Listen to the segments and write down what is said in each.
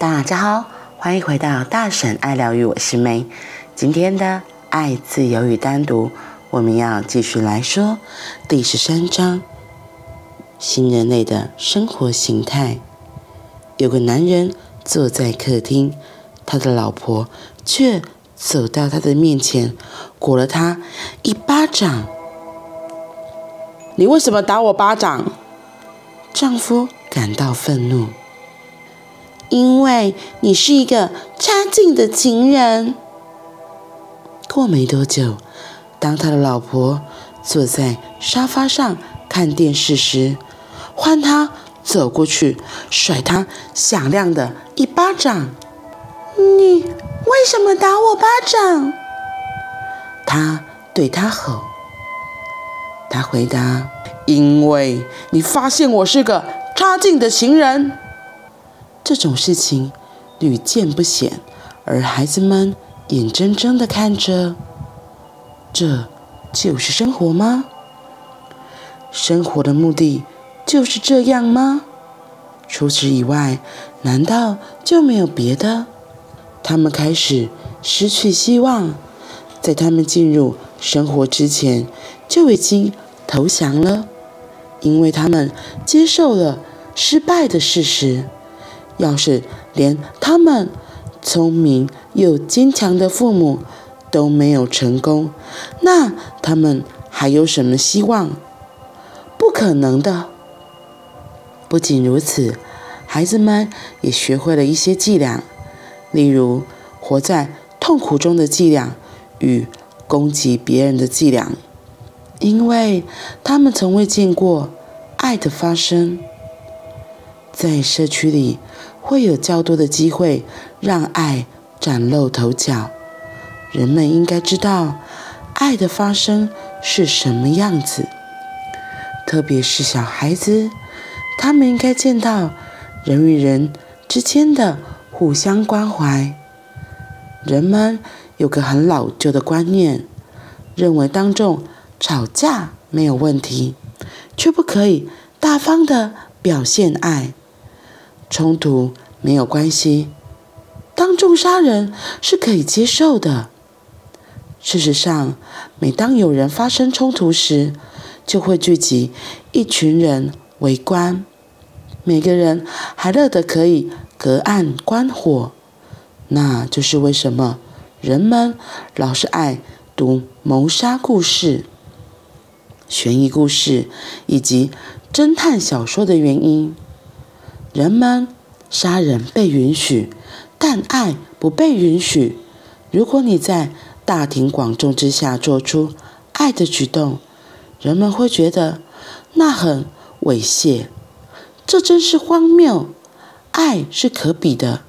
大家好，欢迎回到大婶爱疗愈，我是梅。今天的爱、自由与单独，我们要继续来说第十三章：新人类的生活形态。有个男人坐在客厅，他的老婆却走到他的面前，掴了他一巴掌。你为什么打我巴掌？丈夫感到愤怒，因为你是一个差劲的情人。过没多久，当他的老婆坐在沙发上看电视时，换他走过去甩他响亮的一巴掌。你为什么打我巴掌？他对他吼。他回答。因为你发现我是个差劲的情人，这种事情屡见不鲜，而孩子们眼睁睁地看着，这就是生活吗？生活的目的就是这样吗？除此以外，难道就没有别的？他们开始失去希望，在他们进入生活之前就已经投降了。因为他们接受了失败的事实。要是连他们聪明又坚强的父母都没有成功，那他们还有什么希望？不可能的。不仅如此，孩子们也学会了一些伎俩，例如活在痛苦中的伎俩与攻击别人的伎俩。因为他们从未见过爱的发生，在社区里会有较多的机会让爱崭露头角。人们应该知道爱的发生是什么样子，特别是小孩子，他们应该见到人与人之间的互相关怀。人们有个很老旧的观念，认为当众吵架没有问题，却不可以大方的表现爱。冲突没有关系，当众杀人是可以接受的。事实上，每当有人发生冲突时，就会聚集一群人围观，每个人还乐得可以隔岸观火。那就是为什么人们老是爱读谋杀故事。悬疑故事以及侦探小说的原因，人们杀人被允许，但爱不被允许。如果你在大庭广众之下做出爱的举动，人们会觉得那很猥亵。这真是荒谬！爱是可比的，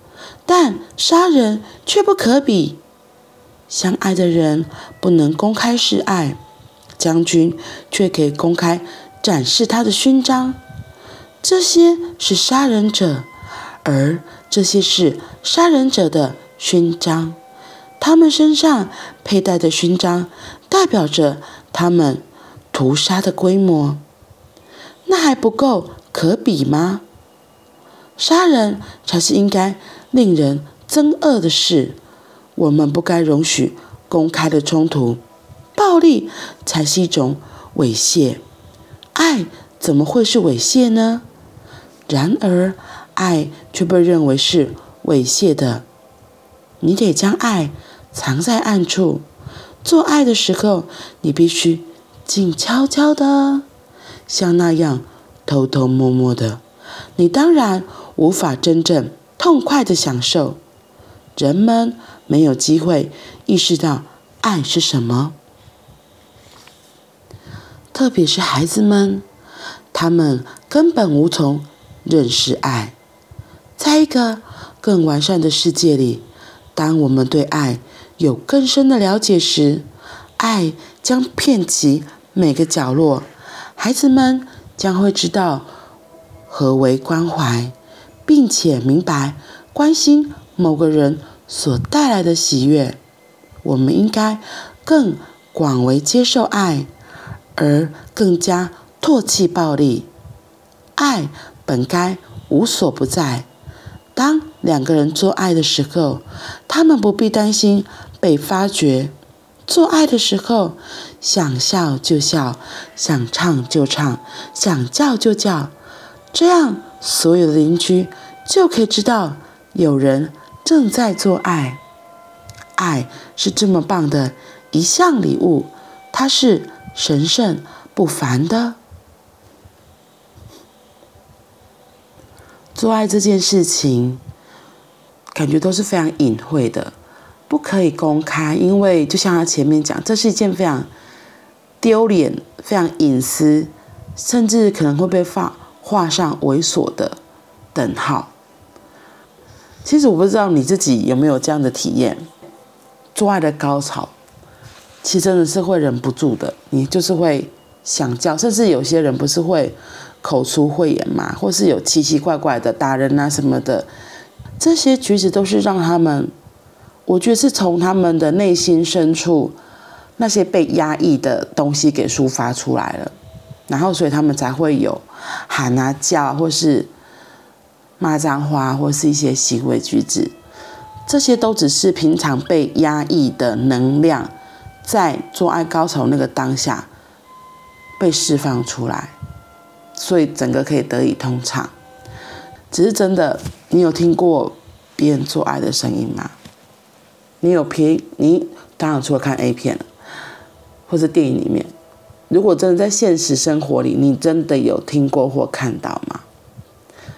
但杀人却不可比。相爱的人不能公开示爱。将军却可以公开展示他的勋章，这些是杀人者，而这些是杀人者的勋章。他们身上佩戴的勋章，代表着他们屠杀的规模。那还不够可比吗？杀人才是应该令人憎恶的事。我们不该容许公开的冲突。暴力才是一种猥亵，爱怎么会是猥亵呢？然而，爱却被认为是猥亵的。你得将爱藏在暗处，做爱的时候，你必须静悄悄的，像那样偷偷摸摸的。你当然无法真正痛快的享受。人们没有机会意识到爱是什么。特别是孩子们，他们根本无从认识爱。在一个更完善的世界里，当我们对爱有更深的了解时，爱将遍及每个角落。孩子们将会知道何为关怀，并且明白关心某个人所带来的喜悦。我们应该更广为接受爱。而更加唾弃暴力，爱本该无所不在，当两个人做爱的时候，他们不必担心被发觉。做爱的时候，想笑就笑，想唱就唱，想叫就叫，这样所有的邻居就可以知道有人正在做爱。爱是这么棒的一项礼物，它是神圣不凡的。做爱这件事情，感觉都是非常隐晦的，不可以公开，因为就像他前面讲，这是一件非常丢脸、非常隐私，甚至可能会被画画上猥琐的等号。其实我不知道你自己有没有这样的体验，做爱的高潮，其实真的是会忍不住的，你就是会想叫，甚至有些人不是会。口出秽言嘛，或是有奇奇怪怪的打人啊什么的，这些举止都是让他们，我觉得是从他们的内心深处那些被压抑的东西给抒发出来了，然后所以他们才会有喊啊叫，或是骂脏话，或是一些行为举止，这些都只是平常被压抑的能量，在做爱高潮那个当下被释放出来。所以整个可以得以通畅，只是真的，你有听过别人做爱的声音吗？你有听？你当然除了看 A 片，或者电影里面，如果真的在现实生活里，你真的有听过或看到吗？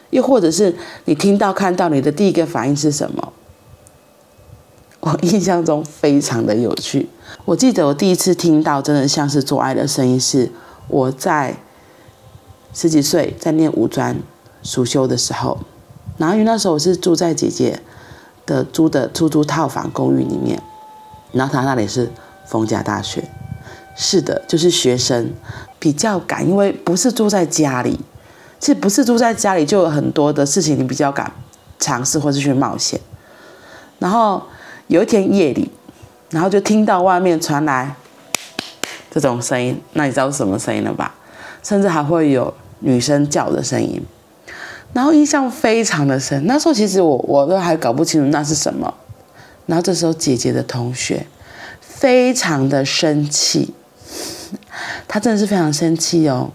又或者是你听到看到，你的第一个反应是什么？我印象中非常的有趣。我记得我第一次听到真的像是做爱的声音，是我在。十几岁在念五专暑修的时候，然后因为那时候我是住在姐姐的租的出租套房公寓里面，然后他那里是逢甲大学，是的，就是学生比较敢，因为不是住在家里，其实不是住在家里就有很多的事情你比较敢尝试或是去冒险。然后有一天夜里，然后就听到外面传来这种声音，那你知道是什么声音了吧？甚至还会有。女生叫的声音，然后印象非常的深。那时候其实我我都还搞不清楚那是什么。然后这时候姐姐的同学非常的生气，她真的是非常生气哦。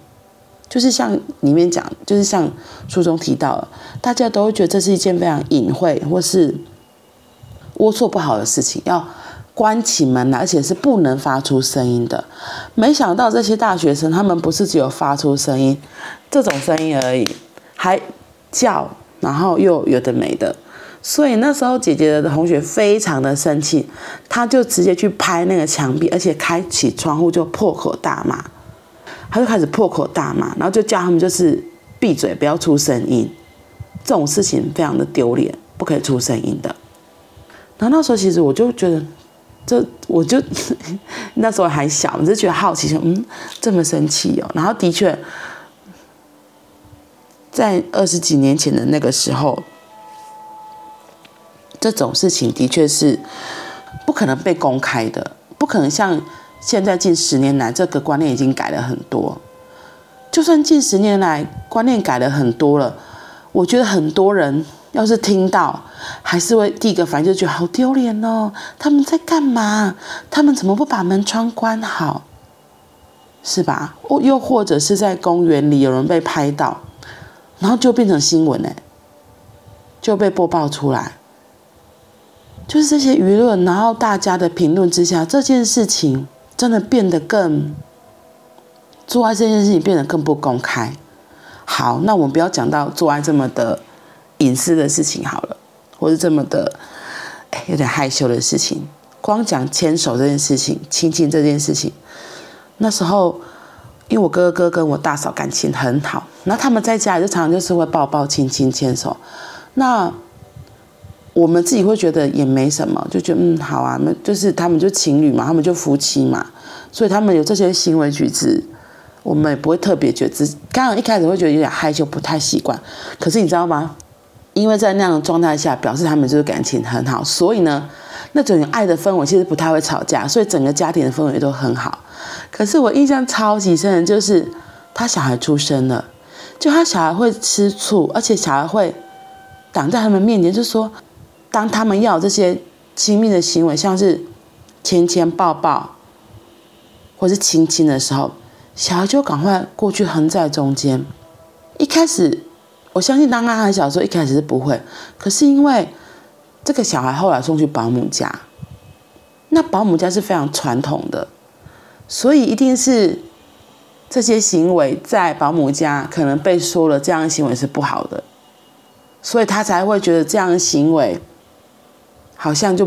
就是像里面讲，就是像书中提到的，大家都会觉得这是一件非常隐晦或是龌龊不好的事情，要关起门来，而且是不能发出声音的。没想到这些大学生，他们不是只有发出声音。这种声音而已，还叫，然后又有的没的，所以那时候姐姐的同学非常的生气，她就直接去拍那个墙壁，而且开启窗户就破口大骂，她就开始破口大骂，然后就叫他们就是闭嘴，不要出声音，这种事情非常的丢脸，不可以出声音的。然后那时候其实我就觉得，这我就 那时候还小，我就觉得好奇，说嗯，这么生气哦，然后的确。在二十几年前的那个时候，这种事情的确是不可能被公开的，不可能像现在近十年来，这个观念已经改了很多。就算近十年来观念改了很多了，我觉得很多人要是听到，还是会第一个反应就觉得好丢脸哦。他们在干嘛？他们怎么不把门窗关好？是吧？哦又或者是在公园里有人被拍到。然后就变成新闻呢，就被播报出来，就是这些舆论，然后大家的评论之下，这件事情真的变得更，做爱这件事情变得更不公开。好，那我们不要讲到做爱这么的隐私的事情好了，或是这么的有点害羞的事情，光讲牵手这件事情，亲亲这件事情，那时候。因为我哥哥跟我大嫂感情很好，那他们在家里就常常就是会抱抱亲亲牵手，那我们自己会觉得也没什么，就觉得嗯好啊，那就是他们就情侣嘛，他们就夫妻嘛，所以他们有这些行为举止，我们也不会特别觉得，刚刚一开始会觉得有点害羞，不太习惯。可是你知道吗？因为在那样的状态下，表示他们就是感情很好，所以呢，那种爱的氛围其实不太会吵架，所以整个家庭的氛围都很好。可是我印象超级深的就是他小孩出生了，就他小孩会吃醋，而且小孩会挡在他们面前，就说，当他们要这些亲密的行为，像是牵牵抱抱，或是亲亲的时候，小孩就赶快过去横在中间。一开始，我相信当他还小的时候，一开始是不会。可是因为这个小孩后来送去保姆家，那保姆家是非常传统的，所以一定是这些行为在保姆家可能被说了，这样的行为是不好的，所以他才会觉得这样的行为好像就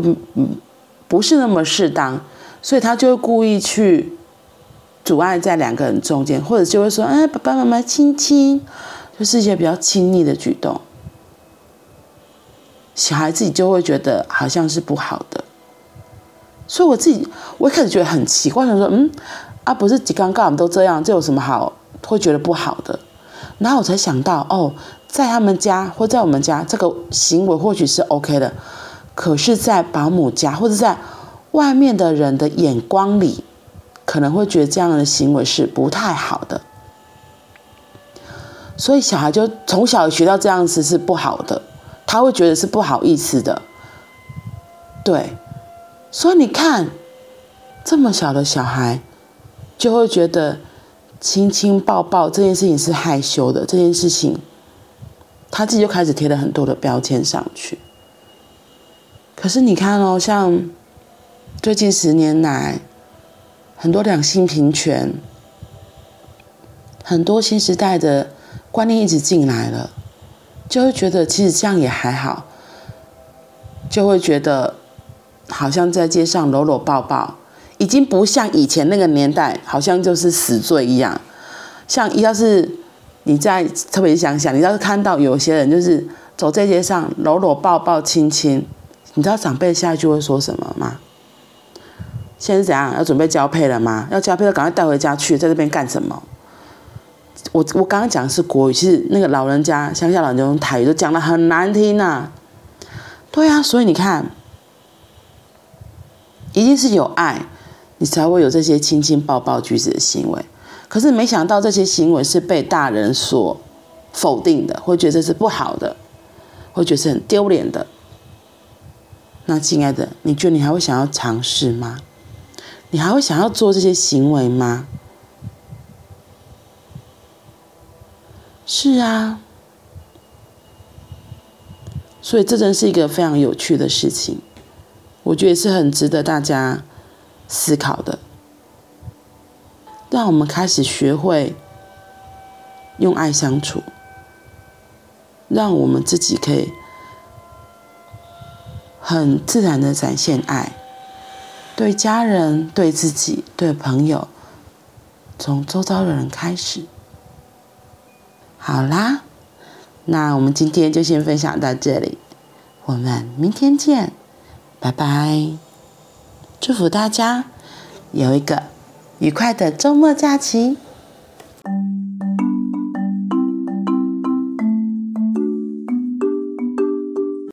不是那么适当，所以他就会故意去。阻碍在两个人中间，或者就会说：“哎，爸爸妈妈亲亲，就是一些比较亲密的举动。”小孩自己就会觉得好像是不好的，所以我自己我一开始觉得很奇怪，想说：“嗯，啊，不是几刚刚我们都这样，这有什么好会觉得不好的？”然后我才想到，哦，在他们家或在我们家，这个行为或许是 OK 的，可是，在保姆家或者在外面的人的眼光里。可能会觉得这样的行为是不太好的，所以小孩就从小学到这样子是不好的，他会觉得是不好意思的，对，所以你看，这么小的小孩就会觉得亲亲抱抱这件事情是害羞的，这件事情他自己就开始贴了很多的标签上去。可是你看哦，像最近十年来。很多两性平权，很多新时代的观念一直进来了，就会觉得其实这样也还好，就会觉得好像在街上搂搂抱抱，已经不像以前那个年代，好像就是死罪一样。像要是你在特别想想，你要是看到有些人就是走在街上搂搂抱抱亲亲，你知道长辈下一句会说什么吗？现在是怎样？要准备交配了吗？要交配了，赶快带回家去，在这边干什么？我我刚刚讲的是国语，其实那个老人家乡下老人家用台语都讲得很难听呐、对啊，所以你看，一定是有爱，你才会有这些亲亲抱抱举止的行为。可是没想到这些行为是被大人所否定的，会觉得这是不好的，会觉得是很丢脸的。那亲爱的，你觉得你还会想要尝试吗？你还会想要做这些行为吗？是啊，所以这真是一个非常有趣的事情，我觉得是很值得大家思考的。让我们开始学会用爱相处，让我们自己可以很自然的展现爱。对家人、对自己、对朋友，从周遭的人开始。好啦，那我们今天就先分享到这里，我们明天见，拜拜！祝福大家有一个愉快的周末假期。